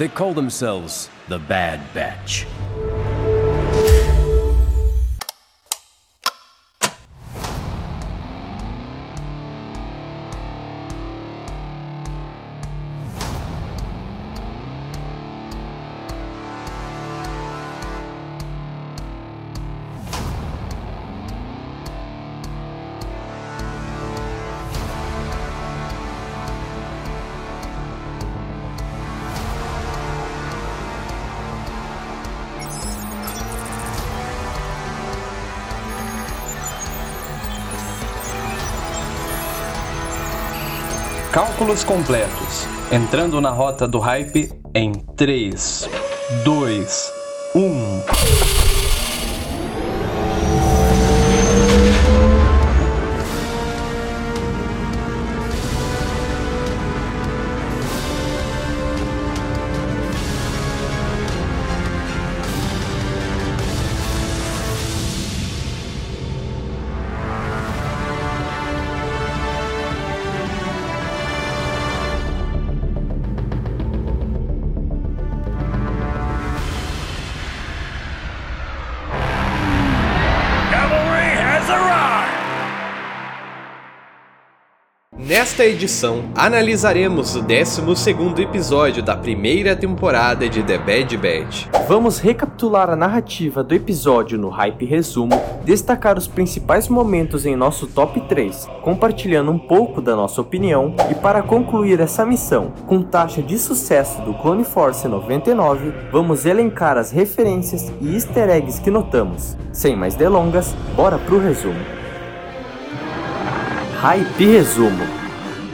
They call themselves the Bad Batch. Cálculos completos. Entrando na rota do hype em 3, 2, Nesta edição, analisaremos o 12º episódio da primeira temporada de The Bad Batch. Vamos recapitular a narrativa do episódio no Hype Resumo, destacar os principais momentos em nosso top 3, compartilhando um pouco da nossa opinião e para concluir essa missão, com taxa de sucesso do Clone Force 99, vamos elencar as referências e easter eggs que notamos. Sem mais delongas, bora pro resumo. Hype Resumo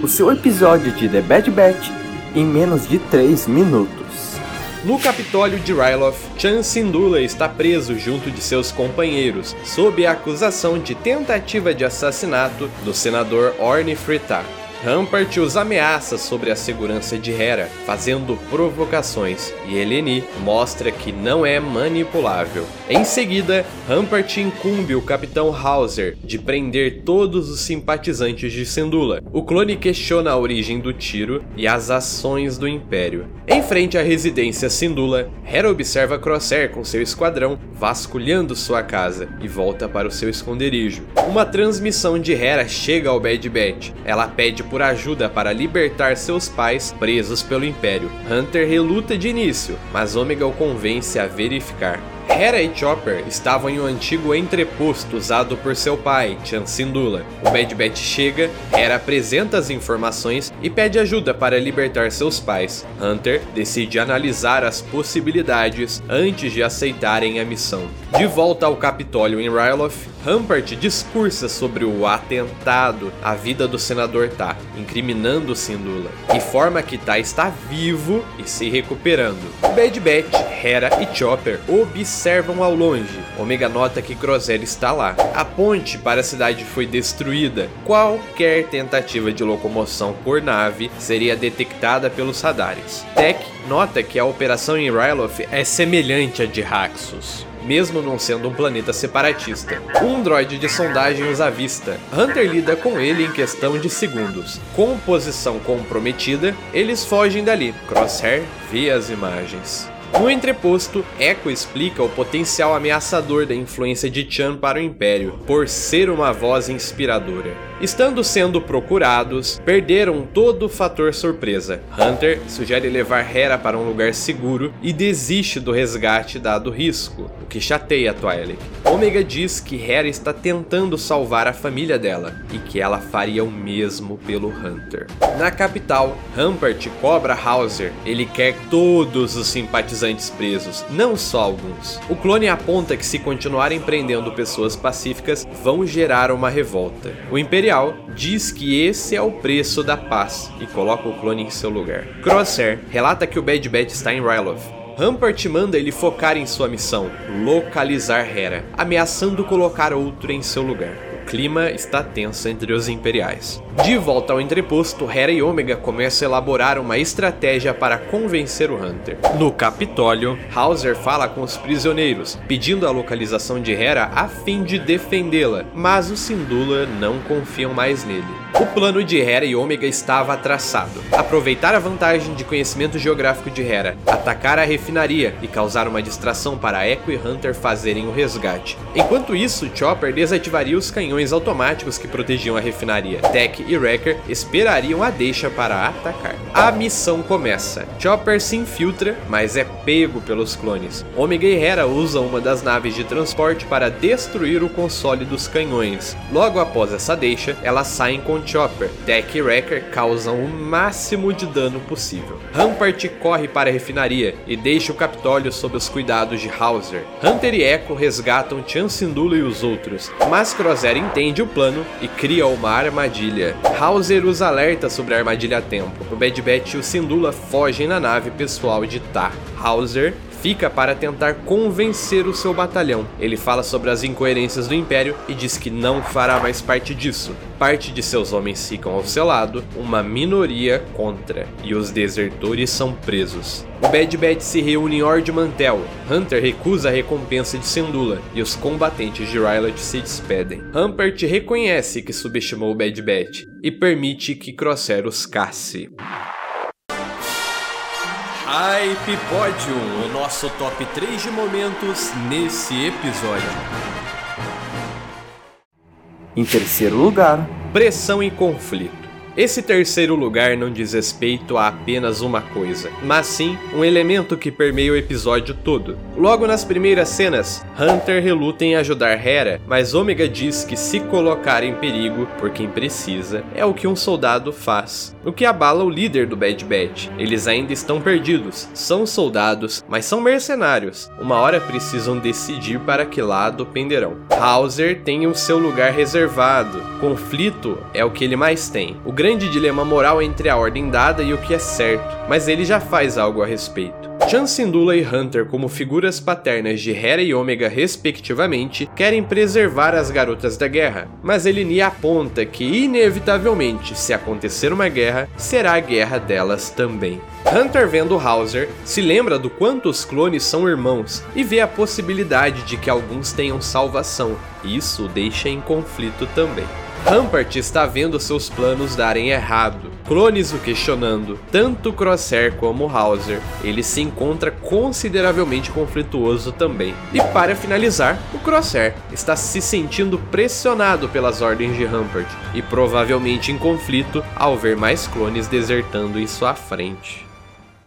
o seu episódio de The Bad Batch em menos de 3 minutos. No Capitólio de Ryloth, Chan Syndulla está preso junto de seus companheiros, sob a acusação de tentativa de assassinato do senador Orne Fritar. Rampart os ameaça sobre a segurança de Hera, fazendo provocações, e Eleni mostra que não é manipulável. Em seguida, Rampart incumbe o Capitão Hauser de prender todos os simpatizantes de Syndulla. O clone questiona a origem do tiro e as ações do Império. Em frente à residência Syndulla, Hera observa Crosshair com seu esquadrão vasculhando sua casa e volta para o seu esconderijo. Uma transmissão de Hera chega ao Bad Batch. Ela pede por ajuda para libertar seus pais presos pelo Império. Hunter reluta de início, mas Omega o convence a verificar. Hera e Chopper estavam em um antigo entreposto usado por seu pai, Chan Syndulla. O Bad Batch chega, Hera apresenta as informações e pede ajuda para libertar seus pais. Hunter decide analisar as possibilidades antes de aceitarem a missão. De volta ao Capitólio em Ryloth, Rampart discursa sobre o atentado à vida do senador Ta, incriminando Syndulla, informa que Ta está vivo e se recuperando. Bad Batch, Hera e Chopper observam ao longe. Omega nota que Crosshair está lá. A ponte para a cidade foi destruída. Qualquer tentativa de locomoção por nave seria detectada pelos radares. Tech nota que a operação em Ryloth é semelhante à de Raxus mesmo não sendo um planeta separatista. Um droide de sondagem os avista. Hunter lida com ele em questão de segundos. Com posição comprometida, eles fogem dali. Crosshair vê as imagens. No entreposto, Echo explica o potencial ameaçador da influência de Chan para o Império, por ser uma voz inspiradora. Estando sendo procurados, perderam todo o fator surpresa. Hunter sugere levar Hera para um lugar seguro e desiste do resgate dado risco, o que chateia Twilight. Omega diz que Hera está tentando salvar a família dela e que ela faria o mesmo pelo Hunter. Na capital, Rampart cobra Hauser. Ele quer todos os simpatizantes presos, não só alguns. O clone aponta que se continuarem prendendo pessoas pacíficas, vão gerar uma revolta. O Imperial diz que esse é o preço da paz e coloca o clone em seu lugar. Crosshair relata que o Bad Batch está em Ryloth. Rampart manda ele focar em sua missão, localizar Hera, ameaçando colocar outro em seu lugar clima está tenso entre os imperiais. De volta ao entreposto, Hera e Omega começam a elaborar uma estratégia para convencer o Hunter. No Capitólio, Hauser fala com os prisioneiros, pedindo a localização de Hera a fim de defendê-la, mas os Syndulla não confiam mais nele. O plano de Hera e Ômega estava traçado. Aproveitar a vantagem de conhecimento geográfico de Hera, atacar a refinaria e causar uma distração para Echo e Hunter fazerem o resgate. Enquanto isso, Chopper desativaria os canhões automáticos que protegiam a refinaria. Tech e Wrecker esperariam a deixa para atacar. A missão começa. Chopper se infiltra, mas é pego pelos clones. Ômega e Hera usam uma das naves de transporte para destruir o console dos canhões. Logo após essa deixa, elas saem com Chopper. Tech e Wrecker causam o máximo de dano possível. Rampart corre para a refinaria e deixa o Capitólio sob os cuidados de Hauser. Hunter e Echo resgatam Chan Syndulla e os outros, mas Crosshair entende o plano e cria uma armadilha. Hauser os alerta sobre a armadilha a tempo. O Bad Batch e o Syndulla fogem na nave pessoal de Ta. Hauser fica para tentar convencer o seu batalhão. Ele fala sobre as incoerências do Império e diz que não fará mais parte disso. Parte de seus homens ficam ao seu lado, uma minoria contra, e os desertores são presos. O Bad Batch se reúne em Ord Mantel. Hunter recusa a recompensa de Syndulla e os combatentes de Rylat se despedem. Humpert reconhece que subestimou o Bad Batch e permite que Crosshair os casse. Hype Podium, o nosso top 3 de momentos nesse episódio. Em terceiro lugar, Pressão e conflito. Esse terceiro lugar não diz respeito a apenas uma coisa, mas sim um elemento que permeia o episódio todo. Logo nas primeiras cenas, Hunter reluta em ajudar Hera, mas Omega diz que se colocar em perigo por quem precisa é o que um soldado faz, o que abala o líder do Bad Batch. Eles ainda estão perdidos, são soldados, mas são mercenários. Uma hora precisam decidir para que lado penderão. Hauser tem o seu lugar reservado. Conflito é o que ele mais tem. O grande dilema moral entre a ordem dada e o que é certo, mas ele já faz algo a respeito. Chan Syndulla e Hunter, como figuras paternas de Hera e Omega respectivamente, querem preservar as garotas da guerra, mas Eleni aponta que inevitavelmente, se acontecer uma guerra, será a guerra delas também. Hunter vendo Hauser, se lembra do quanto os clones são irmãos e vê a possibilidade de que alguns tenham salvação. Isso o deixa em conflito também. Rampart está vendo seus planos darem errado. Clones o questionando, tanto Crosshair como Hauser. Ele se encontra consideravelmente conflituoso também. E para finalizar, o Crosshair está se sentindo pressionado pelas ordens de Rampart e provavelmente em conflito ao ver mais clones desertando em sua frente.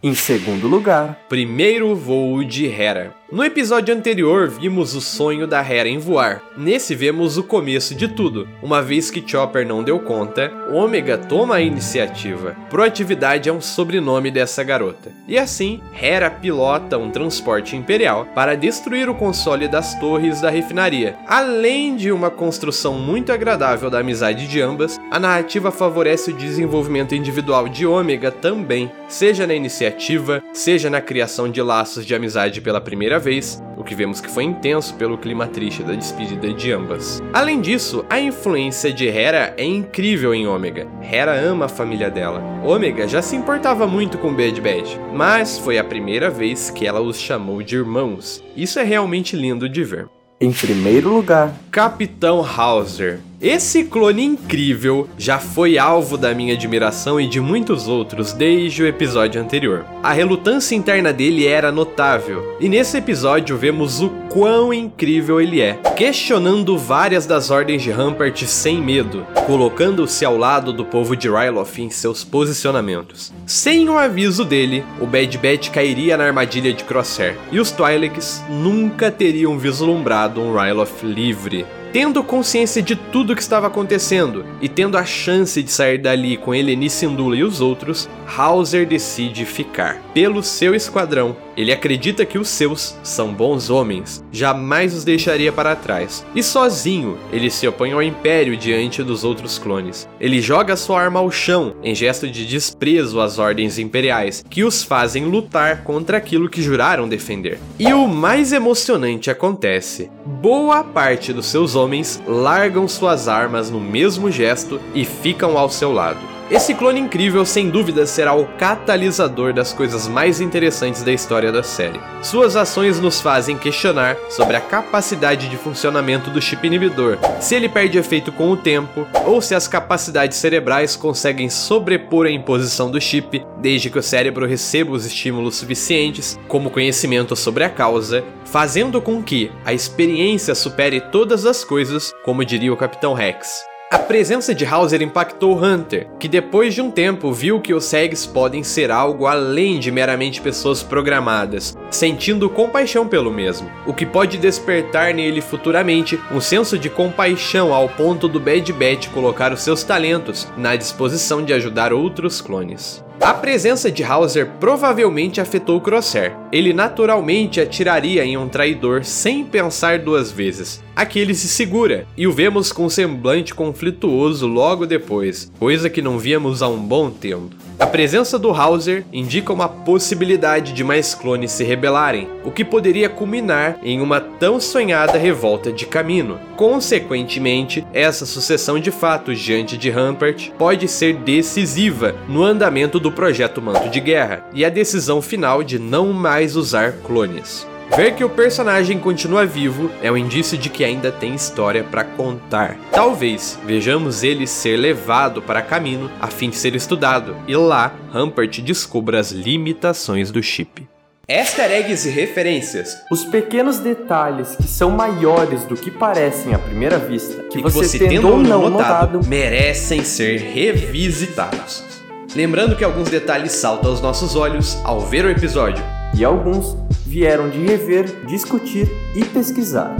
em segundo lugar, Primeiro voo de Hera. No episódio anterior, vimos o sonho da Hera em voar. Nesse, vemos o começo de tudo. Uma vez que Chopper não deu conta, Ômega toma a iniciativa. Proatividade é um sobrenome dessa garota. E assim, Hera pilota um transporte imperial para destruir o console das torres da refinaria. Além de uma construção muito agradável da amizade de ambas, a narrativa favorece o desenvolvimento individual de Ômega também, seja na iniciativa, seja na criação de laços de amizade pela primeira vez, o que vemos que foi intenso pelo clima triste da despedida de ambas. Além disso, a influência de Hera é incrível em Ômega. Hera ama a família dela. Ômega já se importava muito com Bad Batch, mas foi a primeira vez que ela os chamou de irmãos. Isso é realmente lindo de ver. em primeiro lugar, Capitão Hauser. Esse clone incrível já foi alvo da minha admiração e de muitos outros desde o episódio anterior. A relutância interna dele era notável, e nesse episódio vemos o quão incrível ele é, questionando várias das ordens de Rampart sem medo, colocando-se ao lado do povo de Ryloth em seus posicionamentos. Sem o aviso dele, o Bad Batch cairia na armadilha de Crosshair, e os Twi'leks nunca teriam vislumbrado um Ryloth livre. Tendo consciência de tudo o que estava acontecendo e tendo a chance de sair dali com Eleni Syndulla e os outros, Hauser decide ficar. Pelo seu esquadrão, ele acredita que os seus são bons homens, jamais os deixaria para trás. E sozinho, ele se opõe ao Império diante dos outros clones. Ele joga sua arma ao chão, em gesto de desprezo às ordens imperiais, que os fazem lutar contra aquilo que juraram defender. E o mais emocionante acontece: boa parte dos seus homens largam suas armas no mesmo gesto e ficam ao seu lado. Esse clone incrível, sem dúvida, será o catalisador das coisas mais interessantes da história da série. Suas ações nos fazem questionar sobre a capacidade de funcionamento do chip inibidor, se ele perde efeito com o tempo, ou se as capacidades cerebrais conseguem sobrepor a imposição do chip, desde que o cérebro receba os estímulos suficientes, como conhecimento sobre a causa, fazendo com que a experiência supere todas as coisas, como diria o Capitão Rex. A presença de Hauser impactou Hunter, que depois de um tempo viu que os Segs podem ser algo além de meramente pessoas programadas, sentindo compaixão pelo mesmo, o que pode despertar nele futuramente um senso de compaixão ao ponto do Bad Batch colocar os seus talentos na disposição de ajudar outros clones. A presença de Hauser provavelmente afetou Crosshair. Ele naturalmente atiraria em um traidor sem pensar duas vezes. Aqui ele se segura e o vemos com um semblante conflituoso logo depois, coisa que não víamos há um bom tempo. A presença do Hauser indica uma possibilidade de mais clones se rebelarem, o que poderia culminar em uma tão sonhada revolta de Camino. Consequentemente, essa sucessão de fatos diante de Rampart pode ser decisiva no andamento do projeto Manto de Guerra e a decisão final de não mais usar clones. Ver que o personagem continua vivo é um indício de que ainda tem história para contar. Talvez vejamos ele ser levado para caminho a fim de ser estudado, e lá Rampart descubra as limitações do chip. Easter eggs e referências. Os pequenos detalhes que são maiores do que parecem à primeira vista, que, que você, você tendo ou não notado, notado, merecem ser revisitados. Lembrando que alguns detalhes saltam aos nossos olhos ao ver o episódio. e alguns vieram de rever, discutir e pesquisar.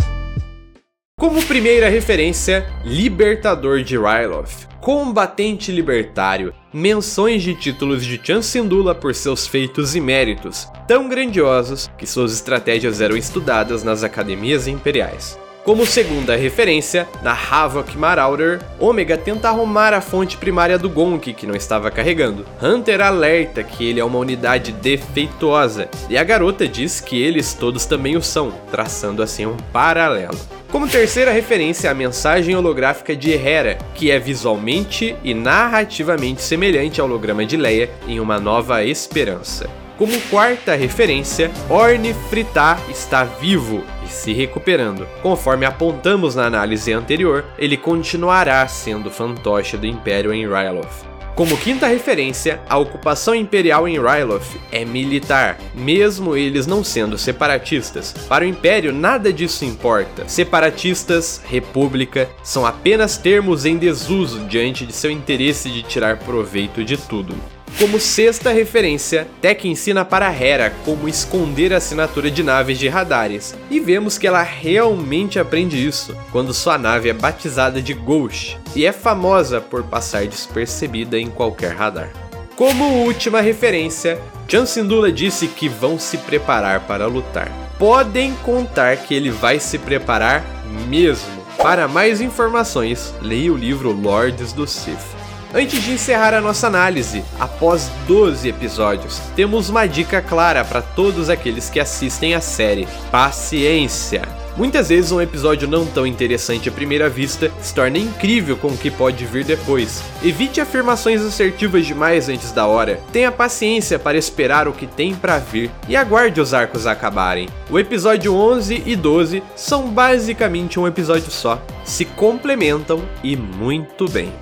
Como primeira referência, Libertador de Ryloth, combatente libertário, menções de títulos de Chan Syndulla por seus feitos e méritos, tão grandiosos que suas estratégias eram estudadas nas academias imperiais. Como segunda referência, na Havoc Marauder, Omega tenta arrumar a fonte primária do Gonk que não estava carregando. Hunter alerta que ele é uma unidade defeituosa, e a garota diz que eles todos também o são, traçando assim um paralelo. Como terceira referência, a mensagem holográfica de Hera, que é visualmente e narrativamente semelhante ao holograma de Leia em Uma Nova Esperança. Como quarta referência, Orne Fritar está vivo e se recuperando. Conforme apontamos na análise anterior, ele continuará sendo fantoche do Império em Ryloth. Como quinta referência, a ocupação imperial em Ryloth é militar, mesmo eles não sendo separatistas. Para o Império, nada disso importa. Separatistas, república, são apenas termos em desuso diante de seu interesse de tirar proveito de tudo. Como sexta referência, Tech ensina para Hera como esconder a assinatura de naves de radares, e vemos que ela realmente aprende isso quando sua nave é batizada de Ghost e é famosa por passar despercebida em qualquer radar. Como última referência, Chan Syndulla disse que vão se preparar para lutar. Podem contar que ele vai se preparar mesmo. Para mais informações, leia o livro Lords do Sith. Antes de encerrar a nossa análise, após 12 episódios, temos uma dica clara para todos aqueles que assistem a série: paciência. Muitas vezes um episódio não tão interessante à primeira vista se torna incrível com o que pode vir depois. Evite afirmações assertivas demais antes da hora. Tenha paciência para esperar o que tem para vir e aguarde os arcos acabarem. O episódio 11 e 12 são basicamente um episódio só. Se complementam e muito bem.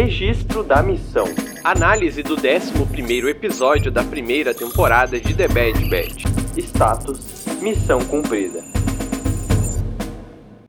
Registro da missão. Análise do 11º episódio da primeira temporada de The Bad Batch. Status: Missão cumprida.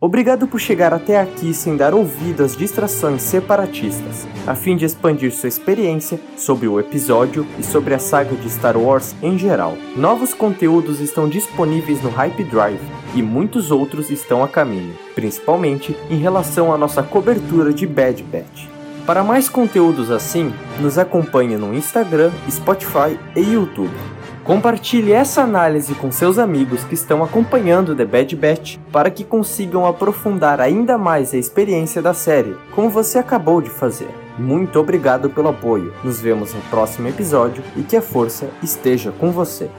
Obrigado por chegar até aqui sem dar ouvido às distrações separatistas, a fim de expandir sua experiência sobre o episódio e sobre a saga de Star Wars em geral. Novos conteúdos estão disponíveis no Hype Drive e muitos outros estão a caminho, principalmente em relação à nossa cobertura de Bad Batch. Para mais conteúdos assim, nos acompanhe no Instagram, Spotify e YouTube. Compartilhe essa análise com seus amigos que estão acompanhando The Bad Batch para que consigam aprofundar ainda mais a experiência da série, como você acabou de fazer. Muito obrigado pelo apoio. Nos vemos no próximo episódio e que a força esteja com você.